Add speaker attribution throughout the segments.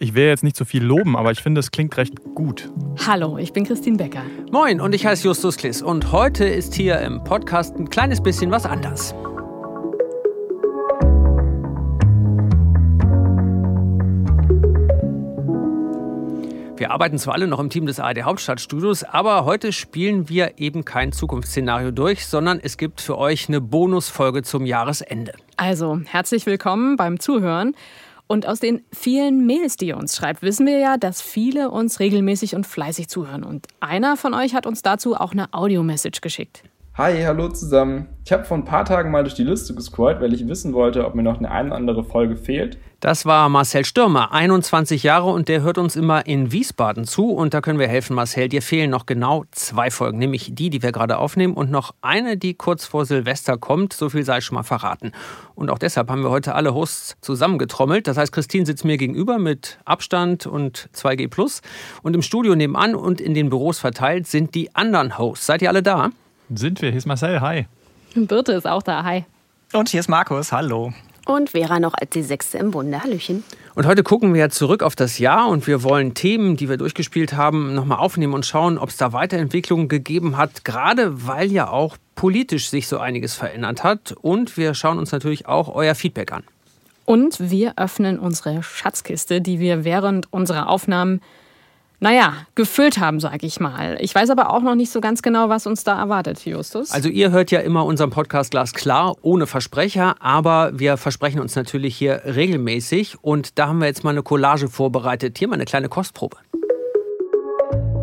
Speaker 1: Ich will jetzt nicht so viel loben, aber ich finde, es klingt recht gut.
Speaker 2: Hallo, ich bin Christine Becker.
Speaker 3: Moin, und ich heiße Justus Kliss. Und heute ist hier im Podcast ein kleines bisschen was anders. Wir arbeiten zwar alle noch im Team des ARD Hauptstadtstudios, aber heute spielen wir eben kein Zukunftsszenario durch, sondern es gibt für euch eine Bonusfolge zum Jahresende.
Speaker 2: Also, herzlich willkommen beim Zuhören. Und aus den vielen Mails, die ihr uns schreibt, wissen wir ja, dass viele uns regelmäßig und fleißig zuhören. Und einer von euch hat uns dazu auch eine Audio-Message geschickt.
Speaker 4: Hi, hallo zusammen. Ich habe vor ein paar Tagen mal durch die Liste gescrollt, weil ich wissen wollte, ob mir noch eine ein andere Folge fehlt.
Speaker 3: Das war Marcel Stürmer, 21 Jahre und der hört uns immer in Wiesbaden zu. Und da können wir helfen, Marcel. Dir fehlen noch genau zwei Folgen, nämlich die, die wir gerade aufnehmen und noch eine, die kurz vor Silvester kommt. So viel sei schon mal verraten. Und auch deshalb haben wir heute alle Hosts zusammengetrommelt. Das heißt, Christine sitzt mir gegenüber mit Abstand und 2G+. Und im Studio nebenan und in den Büros verteilt sind die anderen Hosts. Seid ihr alle da?
Speaker 1: Sind wir. Hier ist Marcel. Hi.
Speaker 2: Birte ist auch da. Hi.
Speaker 5: Und hier ist Markus. Hallo.
Speaker 6: Und Vera noch als die Sechste im Bunde. Hallöchen.
Speaker 3: Und heute gucken wir zurück auf das Jahr und wir wollen Themen, die wir durchgespielt haben, nochmal aufnehmen und schauen, ob es da Weiterentwicklungen gegeben hat, gerade weil ja auch politisch sich so einiges verändert hat. Und wir schauen uns natürlich auch euer Feedback an.
Speaker 2: Und wir öffnen unsere Schatzkiste, die wir während unserer Aufnahmen naja, gefüllt haben, sage ich mal. Ich weiß aber auch noch nicht so ganz genau, was uns da erwartet, Justus.
Speaker 3: Also ihr hört ja immer unseren Podcast Glas klar, ohne Versprecher, aber wir versprechen uns natürlich hier regelmäßig und da haben wir jetzt mal eine Collage vorbereitet. Hier mal eine kleine Kostprobe.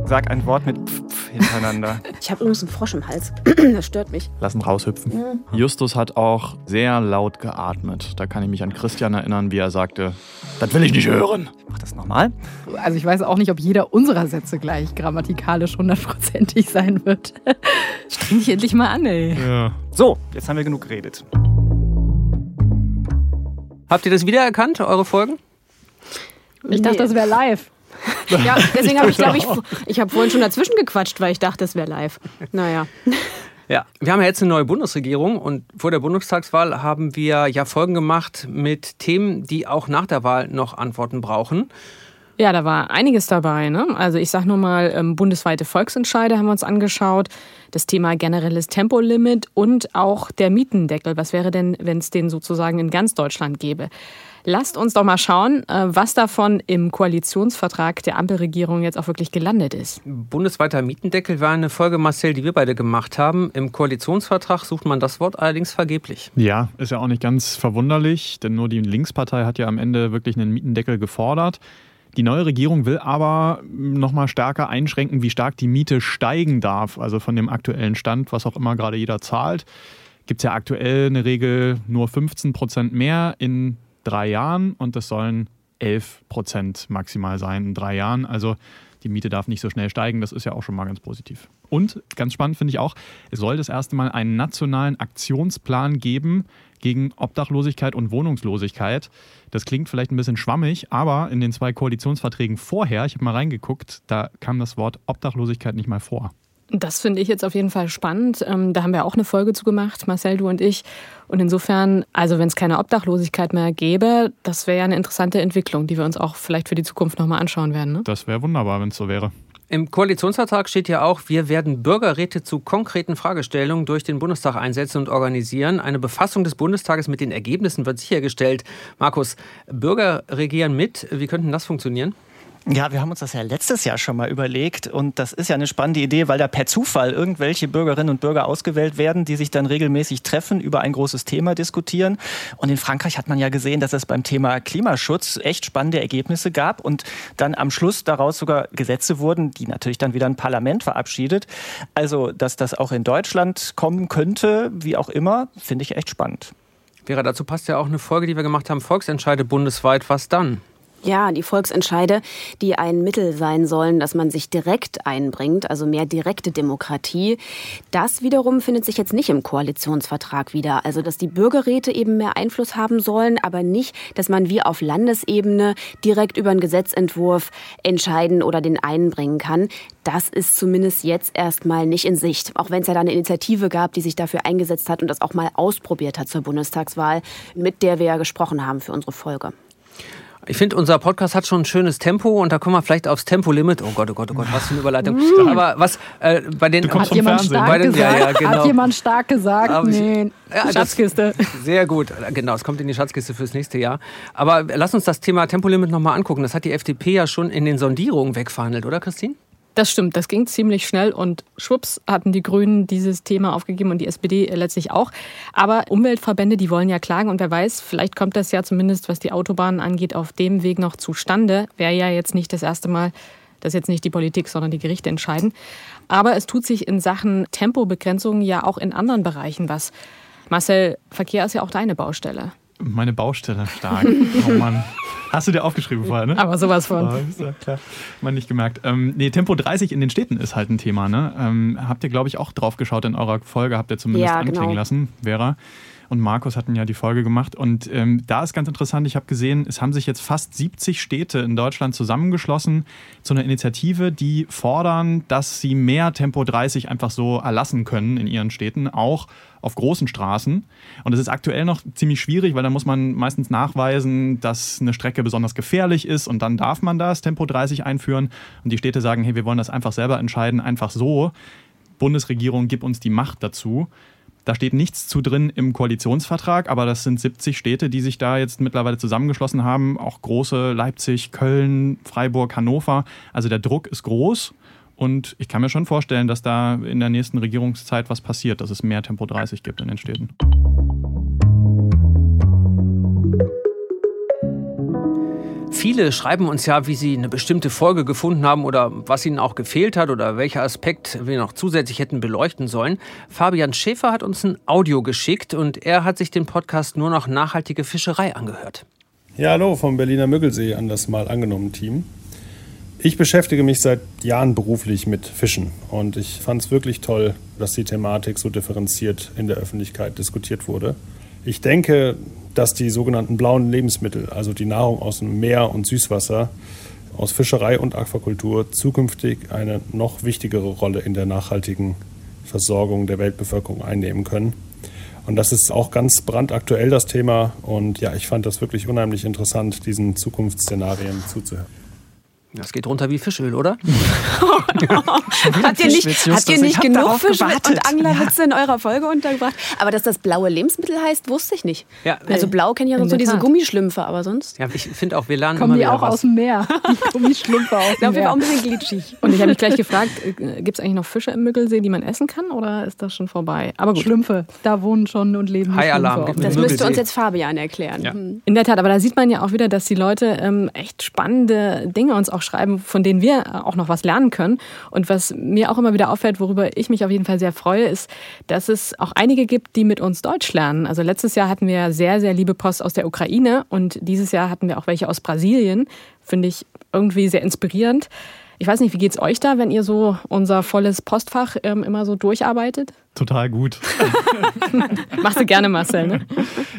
Speaker 1: Sag ein Wort mit Pf, Pf hintereinander.
Speaker 6: Ich habe übrigens einen Frosch im Hals. das stört mich.
Speaker 1: Lass ihn raushüpfen. Mhm. Justus hat auch sehr laut geatmet. Da kann ich mich an Christian erinnern, wie er sagte, das will ich nicht hören.
Speaker 5: Mach das nochmal.
Speaker 2: Also ich weiß auch nicht, ob jeder unserer Sätze gleich grammatikalisch hundertprozentig sein wird. Streng dich endlich mal an, ey.
Speaker 5: Ja. So, jetzt haben wir genug geredet.
Speaker 3: Habt ihr das wiedererkannt, eure Folgen?
Speaker 2: Ich dachte, das wäre live.
Speaker 6: Ja, deswegen habe ich, glaube ich, ich habe vorhin schon dazwischen gequatscht, weil ich dachte, es wäre live. Naja.
Speaker 3: Ja, wir haben ja jetzt eine neue Bundesregierung und vor der Bundestagswahl haben wir ja Folgen gemacht mit Themen, die auch nach der Wahl noch Antworten brauchen.
Speaker 2: Ja, da war einiges dabei. Ne? Also ich sage nur mal, ähm, bundesweite Volksentscheide haben wir uns angeschaut, das Thema generelles Tempolimit und auch der Mietendeckel. Was wäre denn, wenn es den sozusagen in ganz Deutschland gäbe? Lasst uns doch mal schauen, äh, was davon im Koalitionsvertrag der Ampelregierung jetzt auch wirklich gelandet ist.
Speaker 3: Bundesweiter Mietendeckel war eine Folge, Marcel, die wir beide gemacht haben. Im Koalitionsvertrag sucht man das Wort allerdings vergeblich.
Speaker 1: Ja, ist ja auch nicht ganz verwunderlich, denn nur die Linkspartei hat ja am Ende wirklich einen Mietendeckel gefordert. Die neue Regierung will aber noch mal stärker einschränken, wie stark die Miete steigen darf, also von dem aktuellen Stand, was auch immer gerade jeder zahlt. Gibt es ja aktuell eine Regel nur 15 Prozent mehr in drei Jahren und das sollen 11 Prozent maximal sein in drei Jahren. Also die Miete darf nicht so schnell steigen. Das ist ja auch schon mal ganz positiv. Und ganz spannend finde ich auch, es soll das erste Mal einen nationalen Aktionsplan geben gegen Obdachlosigkeit und Wohnungslosigkeit. Das klingt vielleicht ein bisschen schwammig, aber in den zwei Koalitionsverträgen vorher, ich habe mal reingeguckt, da kam das Wort Obdachlosigkeit nicht mal vor.
Speaker 2: Das finde ich jetzt auf jeden Fall spannend. Ähm, da haben wir auch eine Folge zu gemacht, Marcel, du und ich. Und insofern, also wenn es keine Obdachlosigkeit mehr gäbe, das wäre ja eine interessante Entwicklung, die wir uns auch vielleicht für die Zukunft nochmal anschauen werden. Ne?
Speaker 1: Das wäre wunderbar, wenn es so wäre.
Speaker 3: Im Koalitionsvertrag steht ja auch, wir werden Bürgerräte zu konkreten Fragestellungen durch den Bundestag einsetzen und organisieren. Eine Befassung des Bundestages mit den Ergebnissen wird sichergestellt. Markus, Bürger regieren mit. Wie könnte das funktionieren?
Speaker 5: Ja, wir haben uns das ja letztes Jahr schon mal überlegt und das ist ja eine spannende Idee, weil da per Zufall irgendwelche Bürgerinnen und Bürger ausgewählt werden, die sich dann regelmäßig treffen, über ein großes Thema diskutieren. Und in Frankreich hat man ja gesehen, dass es beim Thema Klimaschutz echt spannende Ergebnisse gab und dann am Schluss daraus sogar Gesetze wurden, die natürlich dann wieder ein Parlament verabschiedet. Also, dass das auch in Deutschland kommen könnte, wie auch immer, finde ich echt spannend.
Speaker 3: Vera, dazu passt ja auch eine Folge, die wir gemacht haben, Volksentscheide bundesweit. Was dann?
Speaker 6: Ja, die Volksentscheide, die ein Mittel sein sollen, dass man sich direkt einbringt, also mehr direkte Demokratie. Das wiederum findet sich jetzt nicht im Koalitionsvertrag wieder. Also, dass die Bürgerräte eben mehr Einfluss haben sollen, aber nicht, dass man wie auf Landesebene direkt über einen Gesetzentwurf entscheiden oder den einbringen kann. Das ist zumindest jetzt erstmal nicht in Sicht. Auch wenn es ja da eine Initiative gab, die sich dafür eingesetzt hat und das auch mal ausprobiert hat zur Bundestagswahl, mit der wir ja gesprochen haben für unsere Folge.
Speaker 3: Ich finde, unser Podcast hat schon ein schönes Tempo und da kommen wir vielleicht aufs Tempolimit. Oh Gott, oh Gott, oh Gott, was für eine Überleitung. Aber was äh, bei den.
Speaker 1: Du
Speaker 2: Hat jemand stark
Speaker 3: Bei den-
Speaker 2: gesagt?
Speaker 3: ja, ja, genau.
Speaker 2: Hat jemand stark gesagt?
Speaker 3: Aber ich-
Speaker 2: nee.
Speaker 3: Ja, das-
Speaker 2: Schatzkiste.
Speaker 3: Sehr gut, genau, es kommt in die Schatzkiste fürs nächste Jahr. Aber lass uns das Thema Tempolimit nochmal angucken. Das hat die FDP ja schon in den Sondierungen wegverhandelt, oder Christine?
Speaker 2: Das stimmt, das ging ziemlich schnell und schwupps hatten die Grünen dieses Thema aufgegeben und die SPD letztlich auch. Aber Umweltverbände, die wollen ja klagen und wer weiß, vielleicht kommt das ja zumindest, was die Autobahnen angeht, auf dem Weg noch zustande. Wäre ja jetzt nicht das erste Mal, dass jetzt nicht die Politik, sondern die Gerichte entscheiden. Aber es tut sich in Sachen Tempobegrenzung ja auch in anderen Bereichen was. Marcel, Verkehr ist ja auch deine Baustelle.
Speaker 1: Meine Baustelle stark. Oh Mann. Hast du dir aufgeschrieben vorher, ne?
Speaker 2: Aber sowas von.
Speaker 1: Oh, ist ja klar. Man nicht gemerkt. Ähm, nee, Tempo 30 in den Städten ist halt ein Thema, ne? Ähm, habt ihr, glaube ich, auch drauf geschaut in eurer Folge, habt ihr zumindest
Speaker 6: Ja,
Speaker 1: anklingen
Speaker 6: genau.
Speaker 1: lassen, Vera. Und Markus hatten ja die Folge gemacht. Und ähm, da ist ganz interessant, ich habe gesehen, es haben sich jetzt fast 70 Städte in Deutschland zusammengeschlossen zu einer Initiative, die fordern, dass sie mehr Tempo 30 einfach so erlassen können in ihren Städten, auch auf großen Straßen. Und das ist aktuell noch ziemlich schwierig, weil da muss man meistens nachweisen, dass eine Strecke besonders gefährlich ist und dann darf man das Tempo 30 einführen. Und die Städte sagen, hey, wir wollen das einfach selber entscheiden, einfach so. Bundesregierung, gib uns die Macht dazu. Da steht nichts zu drin im Koalitionsvertrag, aber das sind 70 Städte, die sich da jetzt mittlerweile zusammengeschlossen haben. Auch große Leipzig, Köln, Freiburg, Hannover. Also der Druck ist groß. Und ich kann mir schon vorstellen, dass da in der nächsten Regierungszeit was passiert, dass es mehr Tempo 30 gibt in den Städten.
Speaker 3: Viele schreiben uns ja, wie sie eine bestimmte Folge gefunden haben oder was ihnen auch gefehlt hat oder welcher Aspekt wir noch zusätzlich hätten beleuchten sollen. Fabian Schäfer hat uns ein Audio geschickt und er hat sich den Podcast nur noch nachhaltige Fischerei angehört.
Speaker 7: Ja, hallo vom Berliner Müggelsee an das mal angenommen Team. Ich beschäftige mich seit Jahren beruflich mit Fischen und ich fand es wirklich toll, dass die Thematik so differenziert in der Öffentlichkeit diskutiert wurde. Ich denke, dass die sogenannten blauen Lebensmittel, also die Nahrung aus dem Meer und Süßwasser, aus Fischerei und Aquakultur zukünftig eine noch wichtigere Rolle in der nachhaltigen Versorgung der Weltbevölkerung einnehmen können. Und das ist auch ganz brandaktuell das Thema. Und ja, ich fand das wirklich unheimlich interessant, diesen Zukunftsszenarien zuzuhören.
Speaker 3: Das geht runter wie Fischöl, oder?
Speaker 6: Habt ihr nicht, habt ihr nicht
Speaker 5: Ich
Speaker 6: genug Fischwitz und. Anglerwitze in eurer Folge untergebracht? Aber dass das blaue Lebensmittel heißt, wusste ich nicht.
Speaker 3: Ja,
Speaker 6: also blau kennen ja sonst
Speaker 2: der
Speaker 6: diese
Speaker 2: Tat.
Speaker 6: Gummischlümpfe, aber sonst.
Speaker 3: Ja, ich finde auch, wir lernen
Speaker 2: Kommen
Speaker 3: immer
Speaker 2: die
Speaker 3: wieder
Speaker 2: auch
Speaker 3: was.
Speaker 2: aus dem Meer? Die Gummischlümpfe aus dem
Speaker 6: jeden Fall auch
Speaker 2: Meer.
Speaker 6: ein bisschen glitschig.
Speaker 2: Und ich habe mich gleich gefragt, gibt es eigentlich noch Fische im Müggelsee, die man essen kann oder ist das schon vorbei? Aber gut.
Speaker 8: Schlümpfe, da wohnen schon und leben Schlümpfe.
Speaker 3: gib
Speaker 6: Das
Speaker 3: Müggelsee.
Speaker 6: müsste uns jetzt Fabian erklären.
Speaker 3: Ja.
Speaker 6: Hm.
Speaker 2: In der Tat, aber da sieht man ja auch wieder, dass die Leute ähm, echt spannende Dinge uns auch schreiben, von denen wir auch noch was lernen können. Und was mir auch immer wieder auffällt, worüber ich mich auf jeden Fall sehr freue, ist, dass es auch einige gibt, die mit uns Deutsch lernen. Also letztes Jahr hatten wir sehr, sehr liebe Post aus der Ukraine und dieses Jahr hatten wir auch welche aus Brasilien. Finde ich irgendwie sehr inspirierend. Ich weiß nicht, wie geht's euch da, wenn ihr so unser volles Postfach ähm, immer so durcharbeitet?
Speaker 1: Total gut.
Speaker 2: Machst du gerne, Marcel, ne?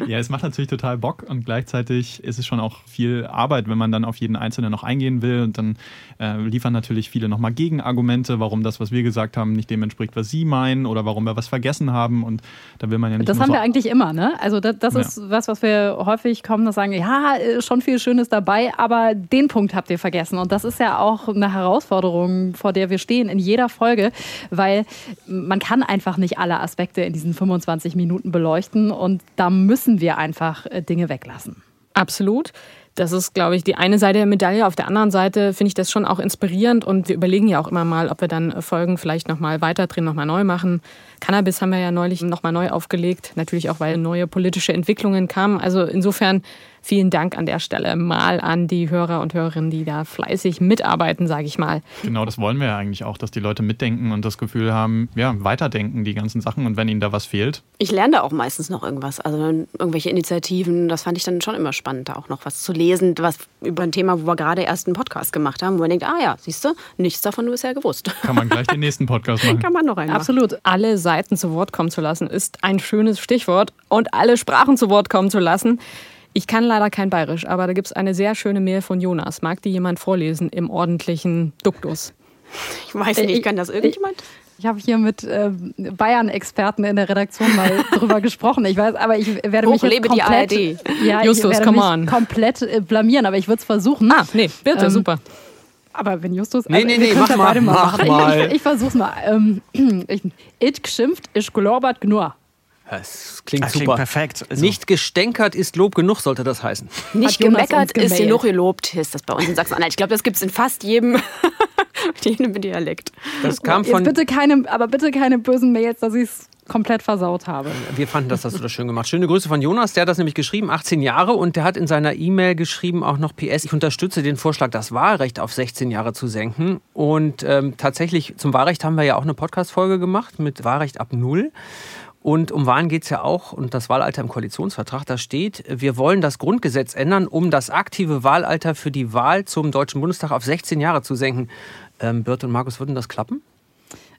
Speaker 1: Ja, es macht natürlich total Bock und gleichzeitig ist es schon auch viel Arbeit, wenn man dann auf jeden Einzelnen noch eingehen will und dann äh, liefern natürlich viele nochmal Gegenargumente, warum das, was wir gesagt haben, nicht dem entspricht, was sie meinen oder warum wir was vergessen haben und da will man ja nicht
Speaker 8: Das haben
Speaker 1: so
Speaker 8: wir eigentlich immer, ne? Also das, das
Speaker 1: Ja.
Speaker 8: ist was, was wir häufig kommen, dass sagen, ja, äh, schon viel Schönes dabei, aber den Punkt habt ihr vergessen. Und das ist ja auch eine Herausforderung, vor der wir stehen in jeder Folge, weil man kann einfach nicht alle Aspekte in diesen 25 Minuten beleuchten und da müssen wir einfach äh, Dinge weglassen.
Speaker 2: Absolut. Das ist, glaube ich, die eine Seite der Medaille. Auf der anderen Seite finde ich das schon auch inspirierend und wir überlegen ja auch immer mal, ob wir dann Folgen vielleicht nochmal weiterdrehen, nochmal neu machen. Cannabis haben wir ja neulich nochmal neu aufgelegt, natürlich auch, weil neue politische Entwicklungen kamen. Also insofern vielen Dank an der Stelle mal an die Hörer und Hörerinnen, die da fleißig mitarbeiten, sage ich mal.
Speaker 1: Genau, das wollen wir ja eigentlich auch, dass die Leute mitdenken und das Gefühl haben, ja, weiterdenken die ganzen Sachen und wenn ihnen da was fehlt,
Speaker 6: Ich lerne da auch meistens noch irgendwas. Also irgendwelche Initiativen, das fand ich dann schon immer spannend, da auch noch was zu lesen, was über ein Thema, wo wir gerade erst einen Podcast gemacht haben, wo man denkt, ah ja, siehst du, nichts davon bisher gewusst.
Speaker 1: kann man gleich den nächsten Podcast machen.
Speaker 6: Kann man noch einen.
Speaker 2: Absolut. Alle Seiten zu Wort kommen zu lassen, ist ein schönes Stichwort. Und alle Sprachen zu Wort kommen zu lassen. Ich kann leider kein Bayerisch, aber da gibt es eine sehr schöne Mail von Jonas. Mag die jemand vorlesen im ordentlichen Duktus?
Speaker 6: Ich weiß nicht, kann das irgendjemand?
Speaker 8: Ich habe hier mit äh, Bayern-Experten in der Redaktion mal drüber gesprochen. Ich weiß, aber ich werde mich jetzt komplett,
Speaker 2: die
Speaker 8: ARD. Ja,
Speaker 2: Justus,
Speaker 8: ich werde
Speaker 2: come
Speaker 8: mich
Speaker 2: on.
Speaker 8: komplett äh, blamieren, aber ich würde es versuchen.
Speaker 2: Ah, nee, bitte,
Speaker 8: Ähm,
Speaker 2: super.
Speaker 8: Aber wenn Justus.
Speaker 3: Nee, nee,
Speaker 8: wir
Speaker 3: nee,
Speaker 8: können's
Speaker 3: mach mal, mach
Speaker 8: machen.
Speaker 3: Mal.
Speaker 8: Ich, ich versuch's mal. Ähm, ich, it geschimpft, ich gelobert nur.
Speaker 3: Das klingt
Speaker 5: Das klingt
Speaker 3: super.
Speaker 5: perfekt. Also-
Speaker 3: Nicht gestänkert ist Lob genug, sollte das heißen.
Speaker 6: Nicht gemeckert ist genug gelobt, hieß das bei uns in Sachsen-Anhalt. Ich glaube, das gibt es in fast jedem, jedem Dialekt.
Speaker 3: Das kam
Speaker 8: Jetzt
Speaker 3: von.
Speaker 8: bitte keine, aber bitte keine bösen Mails, dass ich es komplett versaut habe.
Speaker 3: Wir fanden das, hast du das schön gemacht. Schöne Grüße von Jonas, der hat das nämlich geschrieben, 18 Jahre, und der hat in seiner E-Mail geschrieben auch noch PS, ich unterstütze den Vorschlag, das Wahlrecht auf 16 Jahre zu senken. Und ähm, tatsächlich zum Wahlrecht haben wir ja auch eine Podcast-Folge gemacht mit Wahlrecht ab Null. Und um Wahlen geht es ja auch, und das Wahlalter im Koalitionsvertrag, da steht, wir wollen das Grundgesetz ändern, um das aktive Wahlalter für die Wahl zum Deutschen Bundestag auf 16 Jahre zu senken. Ähm, Birte und Markus, würden das klappen?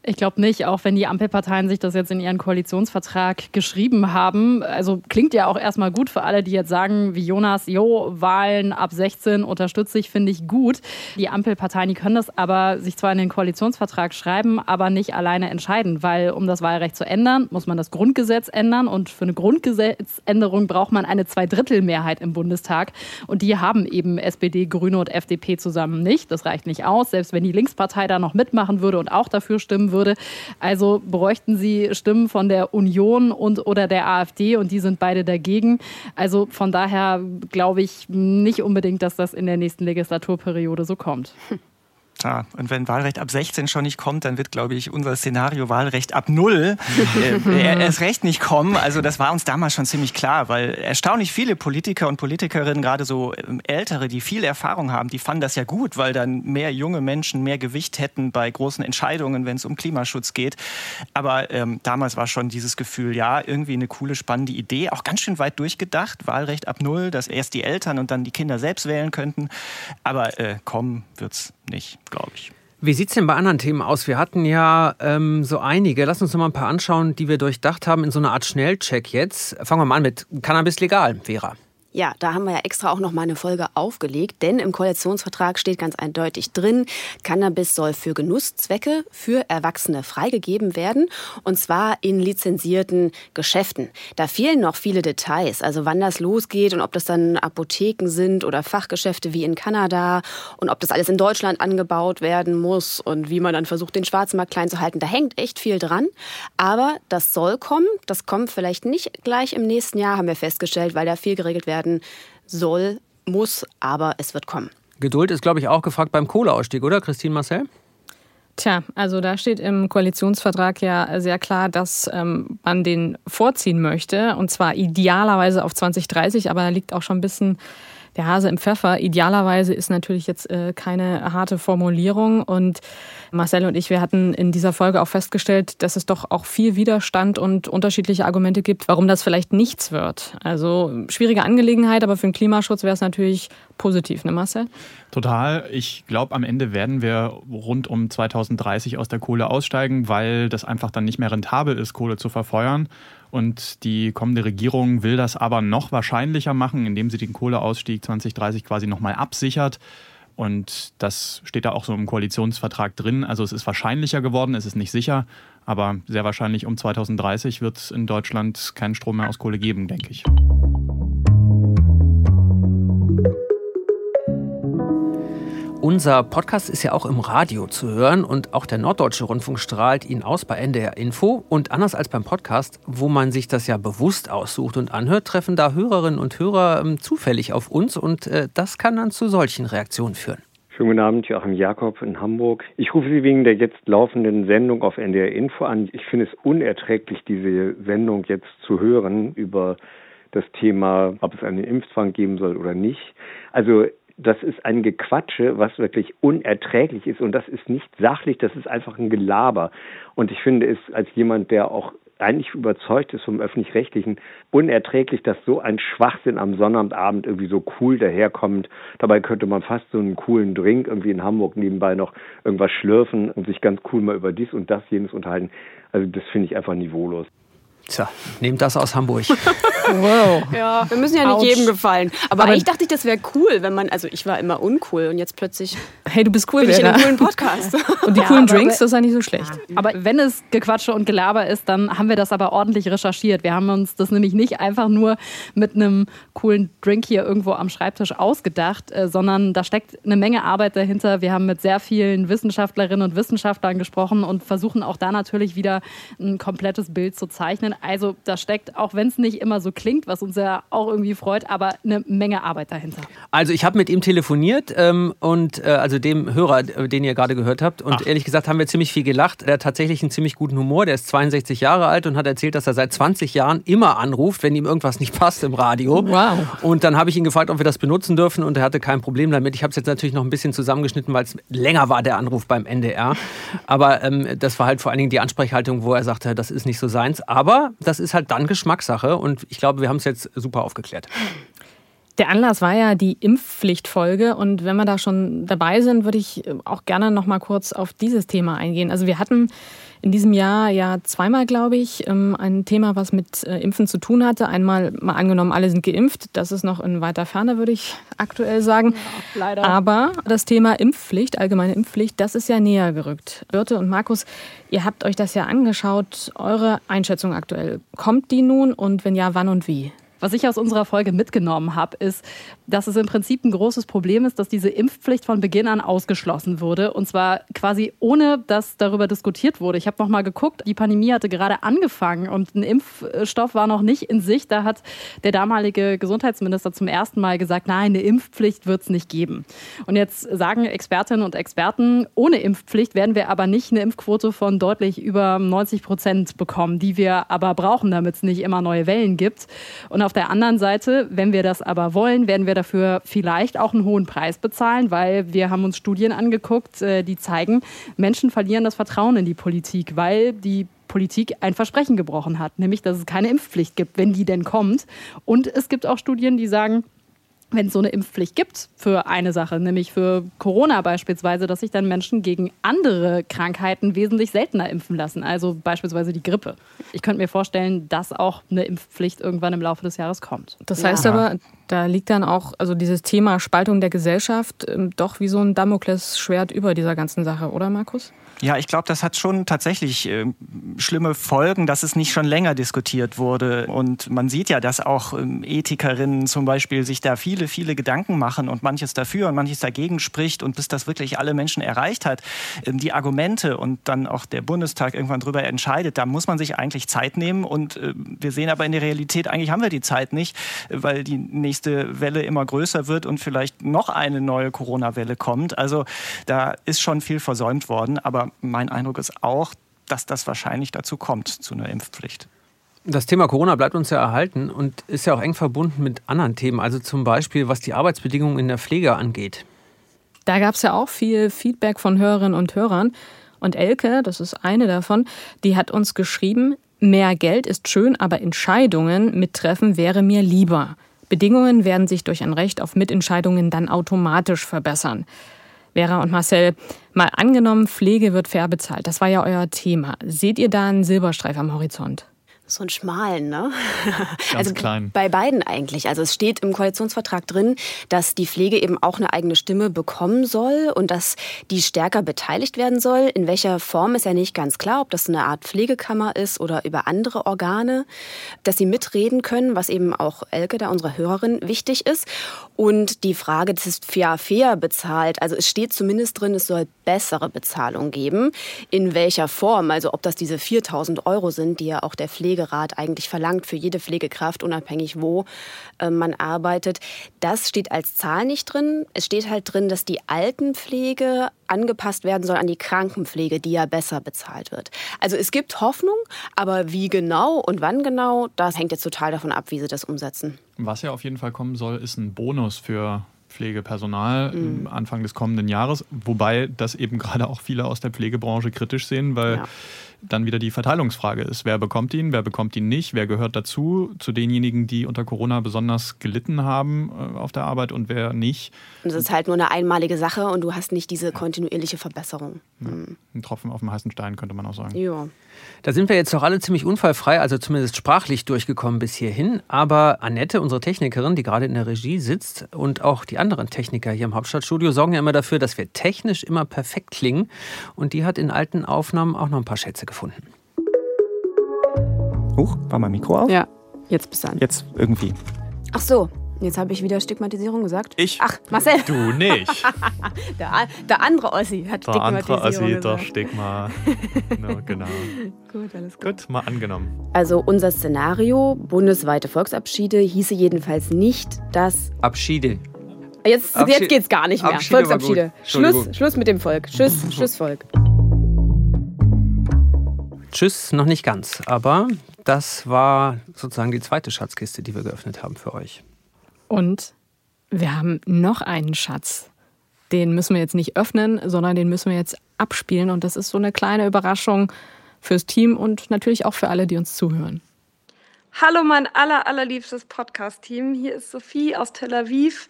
Speaker 8: Ich glaube nicht, auch wenn die Ampelparteien sich das jetzt in ihren Koalitionsvertrag geschrieben haben. Also klingt ja auch erstmal gut für alle, die jetzt sagen, wie Jonas, jo, Wahlen ab 16 unterstütze ich, finde ich gut. Die Ampelparteien, die können das aber sich zwar in den Koalitionsvertrag schreiben, aber nicht alleine entscheiden, weil um das Wahlrecht zu ändern, muss man das Grundgesetz ändern und für eine Grundgesetzänderung braucht man eine Zweidrittelmehrheit im Bundestag und die haben eben SPD, Grüne und FDP zusammen nicht. Das reicht nicht aus, selbst wenn die Linkspartei da noch mitmachen würde und auch dafür stimmen würde. Also bräuchten sie Stimmen von der Union und oder der AfD und die sind beide dagegen. Also von daher glaube ich nicht unbedingt, dass das in der nächsten Legislaturperiode so kommt.
Speaker 5: Ja, und wenn Wahlrecht ab 16 schon nicht kommt, dann wird, glaube ich, unser Szenario Wahlrecht ab null äh, erst recht nicht kommen. Also das war uns damals schon ziemlich klar, weil erstaunlich viele Politiker und Politikerinnen, gerade so ähm, Ältere, die viel Erfahrung haben, die fanden das ja gut, weil dann mehr junge Menschen mehr Gewicht hätten bei großen Entscheidungen, wenn es um Klimaschutz geht. Aber ähm, damals war schon dieses Gefühl, ja, irgendwie eine coole, spannende Idee, auch ganz schön weit durchgedacht. Wahlrecht ab null, dass erst die Eltern und dann die Kinder selbst wählen könnten. Aber äh, kommen wird's nicht, glaube ich.
Speaker 3: Wie sieht es denn bei anderen Themen aus? Wir hatten ja ähm, so einige. Lass uns noch mal ein paar anschauen, die wir durchdacht haben in so einer Art Schnellcheck jetzt. Fangen wir mal an mit Cannabis legal, Vera.
Speaker 6: Ja, da haben wir ja extra auch noch mal eine Folge aufgelegt, denn im Koalitionsvertrag steht ganz eindeutig drin, Cannabis soll für Genusszwecke für Erwachsene freigegeben werden und zwar in lizenzierten Geschäften. Da fehlen noch viele Details, also wann das losgeht und ob das dann Apotheken sind oder Fachgeschäfte wie in Kanada und ob das alles in Deutschland angebaut werden muss und wie man dann versucht, den Schwarzmarkt klein zu halten. Da hängt echt viel dran, aber das soll kommen. Das kommt vielleicht nicht gleich im nächsten Jahr, haben wir festgestellt, weil da viel geregelt werden soll, muss, aber es wird kommen.
Speaker 3: Geduld ist, glaube ich, auch gefragt beim Kohleausstieg, oder, Christine Marcel?
Speaker 2: Tja, also da steht im Koalitionsvertrag ja sehr klar, dass ähm, man den vorziehen möchte und zwar idealerweise auf 2030, aber da liegt auch schon ein bisschen der Hase im Pfeffer. Idealerweise ist natürlich jetzt äh, keine harte Formulierung und Marcel und ich, wir hatten in dieser Folge auch festgestellt, dass es doch auch viel Widerstand und unterschiedliche Argumente gibt, warum das vielleicht nichts wird. Also schwierige Angelegenheit, aber für den Klimaschutz wäre es natürlich positiv, ne Marcel?
Speaker 1: Total. Ich glaube, am Ende werden wir rund um 2030 aus der Kohle aussteigen, weil das einfach dann nicht mehr rentabel ist, Kohle zu verfeuern. Und die kommende Regierung will das aber noch wahrscheinlicher machen, indem sie den Kohleausstieg 2030 quasi nochmal absichert. Und das steht da auch so im Koalitionsvertrag drin. Also es ist wahrscheinlicher geworden, es ist nicht sicher, aber sehr wahrscheinlich um 2030 wird es in Deutschland keinen Strom mehr aus Kohle geben, denke ich.
Speaker 3: Unser Podcast ist ja auch im Radio zu hören und auch der Norddeutsche Rundfunk strahlt ihn aus bei NDR Info. Und anders als beim Podcast, wo man sich das ja bewusst aussucht und anhört, treffen da Hörerinnen und Hörer ähm, zufällig auf uns und äh, das kann dann zu solchen Reaktionen führen.
Speaker 9: Schönen guten Abend, Joachim Jakob in Hamburg. Ich rufe Sie wegen der jetzt laufenden Sendung auf NDR Info an. Ich finde es unerträglich, diese Sendung jetzt zu hören über das Thema, ob es einen Impfzwang geben soll oder nicht. Also das ist ein Gequatsche, was wirklich unerträglich ist und das ist nicht sachlich, das ist einfach ein Gelaber. Und ich finde es als jemand, der auch eigentlich überzeugt ist vom öffentlich-rechtlichen, unerträglich, dass so ein Schwachsinn am Sonnabendabend irgendwie so cool daherkommt. Dabei könnte man fast so einen coolen Drink irgendwie in Hamburg nebenbei noch irgendwas schlürfen und sich ganz cool mal über dies und das jenes unterhalten. Also das finde ich einfach niveaulos.
Speaker 3: Tja, nehmt das aus Hamburg.
Speaker 6: wow. Ja, wir müssen ja nicht
Speaker 2: Autsch.
Speaker 6: jedem gefallen. Aber,
Speaker 2: Aber-
Speaker 6: eigentlich dachte ich, das wäre cool, wenn man, also ich war immer uncool und jetzt plötzlich
Speaker 2: Hey, du bist cool,
Speaker 6: bin ich in einem coolen Podcast.
Speaker 2: Und die
Speaker 8: Ja,
Speaker 2: coolen Drinks, das ist ja nicht so schlecht.
Speaker 8: Aber wenn es Gequatsche und Gelaber ist, dann haben wir das aber ordentlich recherchiert. Wir haben uns das nämlich nicht einfach nur mit einem coolen Drink hier irgendwo am Schreibtisch ausgedacht, äh, sondern da steckt eine Menge Arbeit dahinter. Wir haben mit sehr vielen Wissenschaftlerinnen und Wissenschaftlern gesprochen und versuchen auch da natürlich wieder ein komplettes Bild zu zeichnen. Also da steckt, auch wenn es nicht immer so klingt, was uns ja auch irgendwie freut, aber eine Menge Arbeit dahinter.
Speaker 3: Also ich habe mit ihm telefoniert ähm, und äh, also dem Hörer, äh, den ihr gerade gehört habt. Und ehrlich gesagt haben wir ziemlich viel gelacht. Er hat tatsächlich einen ziemlich guten Humor. Der ist 62 Jahre alt und hat erzählt, dass er seit 20 Jahren immer anruft, wenn ihm irgendwas nicht passt im Radio.
Speaker 2: Wow.
Speaker 3: Und dann habe ich ihn gefragt, ob wir das benutzen dürfen und er hatte kein Problem damit. Ich habe es jetzt natürlich noch ein bisschen zusammengeschnitten, weil es länger war, der Anruf beim NDR. Aber ähm, das war halt vor allen Dingen die Ansprechhaltung, wo er sagte, das ist nicht so seins. Aber das ist halt dann Geschmackssache und ich glaube, wir haben es jetzt super aufgeklärt.
Speaker 2: Der Anlass war ja die Impfpflichtfolge und wenn wir da schon dabei sind, würde ich auch gerne noch mal kurz auf dieses Thema eingehen. Also wir hatten in diesem Jahr ja zweimal, glaube ich, ähm, ein Thema, was mit äh, Impfen zu tun hatte. Einmal mal angenommen, alle sind geimpft. Das ist noch in weiter Ferne, würde ich aktuell sagen.
Speaker 8: leider.
Speaker 2: Aber das Thema Impfpflicht, allgemeine Impfpflicht, das ist ja näher gerückt. Birte und Markus, ihr habt euch das ja angeschaut. Eure Einschätzung aktuell. Kommt die nun und wenn ja, wann und wie?
Speaker 8: Was ich aus unserer Folge mitgenommen habe, ist, dass es im Prinzip ein großes Problem ist, dass diese Impfpflicht von Beginn an ausgeschlossen wurde. Und zwar quasi ohne, dass darüber diskutiert wurde. Ich habe noch mal geguckt, die Pandemie hatte gerade angefangen und ein Impfstoff war noch nicht in Sicht. Da hat der damalige Gesundheitsminister zum ersten Mal gesagt, nein, eine Impfpflicht wird es nicht geben. Und jetzt sagen Expertinnen und Experten, ohne Impfpflicht werden wir aber nicht eine Impfquote von deutlich über 90 Prozent bekommen, die wir aber brauchen, damit es nicht immer neue Wellen gibt. Und auf der anderen Seite, wenn wir das aber wollen, werden wir dafür vielleicht auch einen hohen Preis bezahlen, weil wir haben uns Studien angeguckt, äh, die zeigen, Menschen verlieren das Vertrauen in die Politik, weil die Politik ein Versprechen gebrochen hat, nämlich dass es keine Impfpflicht gibt, wenn die denn kommt. Und es gibt auch Studien, die sagen, wenn es so eine Impfpflicht gibt für eine Sache, nämlich für Corona beispielsweise, dass sich dann Menschen gegen andere Krankheiten wesentlich seltener impfen lassen, also beispielsweise die Grippe. Ich könnte mir vorstellen, dass auch eine Impfpflicht irgendwann im Laufe des Jahres kommt.
Speaker 2: Das heißt aber, da liegt dann auch also dieses Thema Spaltung der Gesellschaft ähm, doch wie so ein Damoklesschwert über dieser ganzen Sache, oder Markus?
Speaker 5: Ja, ich glaube, das hat schon tatsächlich äh, schlimme Folgen, dass es nicht schon länger diskutiert wurde. Und man sieht ja, dass auch ähm, Ethikerinnen zum Beispiel sich da viele, viele Gedanken machen und manches dafür und manches dagegen spricht. Und bis das wirklich alle Menschen erreicht hat, ähm, die Argumente und dann auch der Bundestag irgendwann drüber entscheidet, da muss man sich eigentlich Zeit nehmen. Und äh, wir sehen aber in der Realität, eigentlich haben wir die Zeit nicht, äh, weil die nächste Welle immer größer wird und vielleicht noch eine neue Corona-Welle kommt. Also da ist schon viel versäumt worden. Aber mein Eindruck ist auch, dass das wahrscheinlich dazu kommt, zu einer Impfpflicht.
Speaker 3: Das Thema Corona bleibt uns ja erhalten und ist ja auch eng verbunden mit anderen Themen, also zum Beispiel was die Arbeitsbedingungen in der Pflege angeht.
Speaker 2: Da gab es ja auch viel Feedback von Hörerinnen und Hörern. Und Elke, das ist eine davon, die hat uns geschrieben, mehr Geld ist schön, aber Entscheidungen mittreffen wäre mir lieber. Bedingungen werden sich durch ein Recht auf Mitentscheidungen dann automatisch verbessern. Vera und Marcel, mal angenommen, Pflege wird fair bezahlt. Das war ja euer Thema. Seht ihr da einen Silberstreif am Horizont?
Speaker 6: So einen schmalen, ne?
Speaker 1: Ganz
Speaker 6: also
Speaker 1: klein.
Speaker 6: bei beiden eigentlich. Also es steht im Koalitionsvertrag drin, dass die Pflege eben auch eine eigene Stimme bekommen soll und dass die stärker beteiligt werden soll. In welcher Form ist ja nicht ganz klar, ob das eine Art Pflegekammer ist oder über andere Organe, dass sie mitreden können, was eben auch Elke, da unsere Hörerin, wichtig ist. Und die Frage, das ist fair, fair bezahlt. Also es steht zumindest drin, es soll bessere Bezahlung geben. In welcher Form? Also ob das diese 4000 Euro sind, die ja auch der Pflegerat eigentlich verlangt für jede Pflegekraft, unabhängig wo äh, man arbeitet. Das steht als Zahl nicht drin. Es steht halt drin, dass die Altenpflege angepasst werden soll an die Krankenpflege, die ja besser bezahlt wird. Also es gibt Hoffnung, aber wie genau und wann genau, das hängt jetzt total davon ab, wie sie das umsetzen.
Speaker 1: Was ja auf jeden Fall kommen soll, ist ein Bonus für Pflegepersonal
Speaker 6: Mhm.
Speaker 1: Anfang des kommenden Jahres, wobei das eben gerade auch viele aus der Pflegebranche kritisch sehen, weil
Speaker 6: Ja.
Speaker 1: Dann wieder die Verteilungsfrage ist. Wer bekommt ihn, wer bekommt ihn nicht, wer gehört dazu, zu denjenigen, die unter Corona besonders gelitten haben äh, auf der Arbeit und wer nicht.
Speaker 6: Und es ist halt nur eine einmalige Sache und du hast nicht diese kontinuierliche Verbesserung.
Speaker 1: Ja, ein Tropfen auf dem heißen Stein, könnte man auch sagen.
Speaker 6: Ja.
Speaker 3: Da sind wir jetzt doch alle ziemlich unfallfrei, also zumindest sprachlich durchgekommen bis hierhin. Aber Annette, unsere Technikerin, die gerade in der Regie sitzt, und auch die anderen Techniker hier im Hauptstadtstudio sorgen ja immer dafür, dass wir technisch immer perfekt klingen. Und die hat in alten Aufnahmen auch noch ein paar Schätze gefunden.
Speaker 5: Huch, war mein Mikro auf?
Speaker 6: Ja, jetzt bist du an.
Speaker 5: Jetzt irgendwie.
Speaker 6: Ach so, jetzt habe ich wieder Stigmatisierung gesagt.
Speaker 1: Ich?
Speaker 6: Ach, Marcel.
Speaker 1: Du nicht.
Speaker 6: der, der, andere Ossi hat
Speaker 1: der
Speaker 6: Stigmatisierung
Speaker 1: andere Ossi,
Speaker 6: gesagt.
Speaker 1: doch, Stigma. no, genau.
Speaker 6: Gut, alles
Speaker 1: gut. Gut, mal angenommen.
Speaker 6: Also unser Szenario, bundesweite Volksabschiede, hieße jedenfalls nicht, dass...
Speaker 3: Abschiede.
Speaker 6: Jetzt,
Speaker 3: Abschied-
Speaker 6: jetzt geht's gar nicht mehr.
Speaker 3: Abschiede.
Speaker 6: Volksabschiede. Schluss, Schluss mit dem Volk. Tschüss, Tschüss Volk.
Speaker 3: Tschüss, noch nicht ganz. Aber das war sozusagen die zweite Schatzkiste, die wir geöffnet haben für euch.
Speaker 2: Und wir haben noch einen Schatz. Den müssen wir jetzt nicht öffnen, sondern den müssen wir jetzt abspielen. Und das ist so eine kleine Überraschung fürs Team und natürlich auch für alle, die uns zuhören.
Speaker 10: Hallo, mein aller, allerliebstes Podcast-Team. Hier ist Sophie aus Tel Aviv.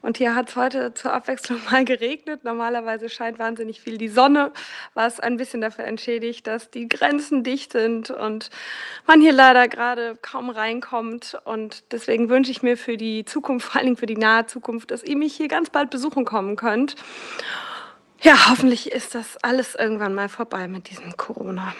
Speaker 10: Und hier hat es heute zur Abwechslung mal geregnet. Normalerweise scheint wahnsinnig viel die Sonne, was ein bisschen dafür entschädigt, dass die Grenzen dicht sind und man hier leider gerade kaum reinkommt. Und deswegen wünsche ich mir für die Zukunft, vor allen Dingen für die nahe Zukunft, dass ihr mich hier ganz bald besuchen kommen könnt. Ja, hoffentlich ist das alles irgendwann mal vorbei mit diesem Corona.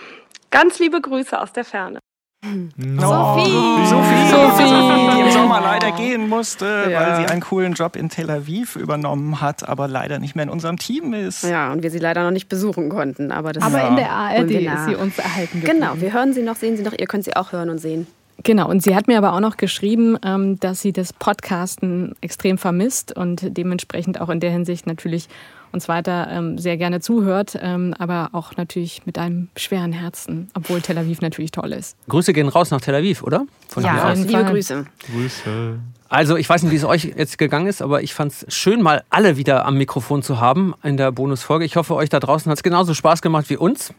Speaker 10: Ganz liebe Grüße aus der Ferne.
Speaker 5: Sophie! Sophie!
Speaker 2: Sophie!
Speaker 5: Die im Sommer leider gehen musste,
Speaker 6: Ja.
Speaker 5: weil sie einen coolen Job in Tel Aviv übernommen hat, aber leider nicht mehr in unserem Team ist.
Speaker 6: Ja, und wir sie leider noch nicht besuchen konnten. Aber, das
Speaker 8: Aber in der ARD ist sie uns erhalten geblieben.
Speaker 6: Genau, wir hören sie noch, sehen sie noch. Ihr könnt sie auch hören und sehen.
Speaker 2: Genau, und sie hat mir aber auch noch geschrieben, ähm, dass sie das Podcasten extrem vermisst und dementsprechend auch in der Hinsicht natürlich uns weiter ähm, sehr gerne zuhört, ähm, aber auch natürlich mit einem schweren Herzen, obwohl Tel Aviv natürlich toll ist.
Speaker 3: Grüße gehen raus nach Tel Aviv, oder? Von
Speaker 2: Ja,
Speaker 6: Liebe
Speaker 2: Fall.
Speaker 6: Grüße.
Speaker 1: Grüße.
Speaker 3: Also, ich weiß nicht, wie es euch jetzt gegangen ist, aber ich fand es schön, mal alle wieder am Mikrofon zu haben in der Bonusfolge. Ich hoffe, euch da draußen hat es genauso Spaß gemacht wie uns.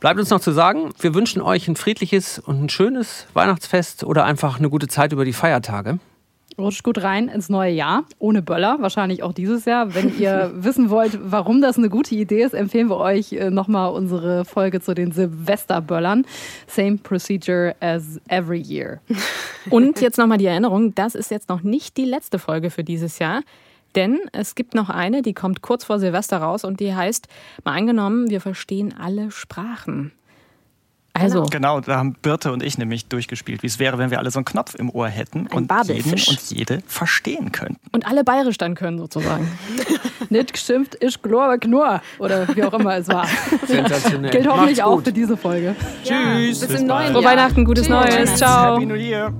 Speaker 3: Bleibt uns noch zu sagen, wir wünschen euch ein friedliches und ein schönes Weihnachtsfest oder einfach eine gute Zeit über die Feiertage.
Speaker 8: Rutscht gut rein ins neue Jahr, ohne Böller, wahrscheinlich auch dieses Jahr. Wenn ihr wissen wollt, warum das eine gute Idee ist, empfehlen wir euch äh, nochmal unsere Folge zu den Silvesterböllern. Same procedure as every year.
Speaker 2: Und jetzt nochmal die Erinnerung, das ist jetzt noch nicht die letzte Folge für dieses Jahr. Denn es gibt noch eine, die kommt kurz vor Silvester raus und die heißt, mal angenommen, wir verstehen alle Sprachen. Also,
Speaker 5: Genau, da haben Birte und ich nämlich durchgespielt, wie es wäre, wenn wir alle so einen Knopf im Ohr hätten und jeden
Speaker 6: Babelfisch.
Speaker 5: und jede verstehen könnten.
Speaker 2: und alle bayerisch dann können sozusagen.
Speaker 8: Nicht geschimpft, ich glaube knurr. Oder wie auch immer es war.
Speaker 3: Sensationell.
Speaker 8: Gilt hoffentlich
Speaker 3: Macht's
Speaker 8: auch
Speaker 3: gut.
Speaker 8: für diese Folge.
Speaker 3: Tschüss.
Speaker 6: Bis im neuen
Speaker 2: Frohe. Weihnachten, gutes Neues. Ciao.
Speaker 5: Happy New Year!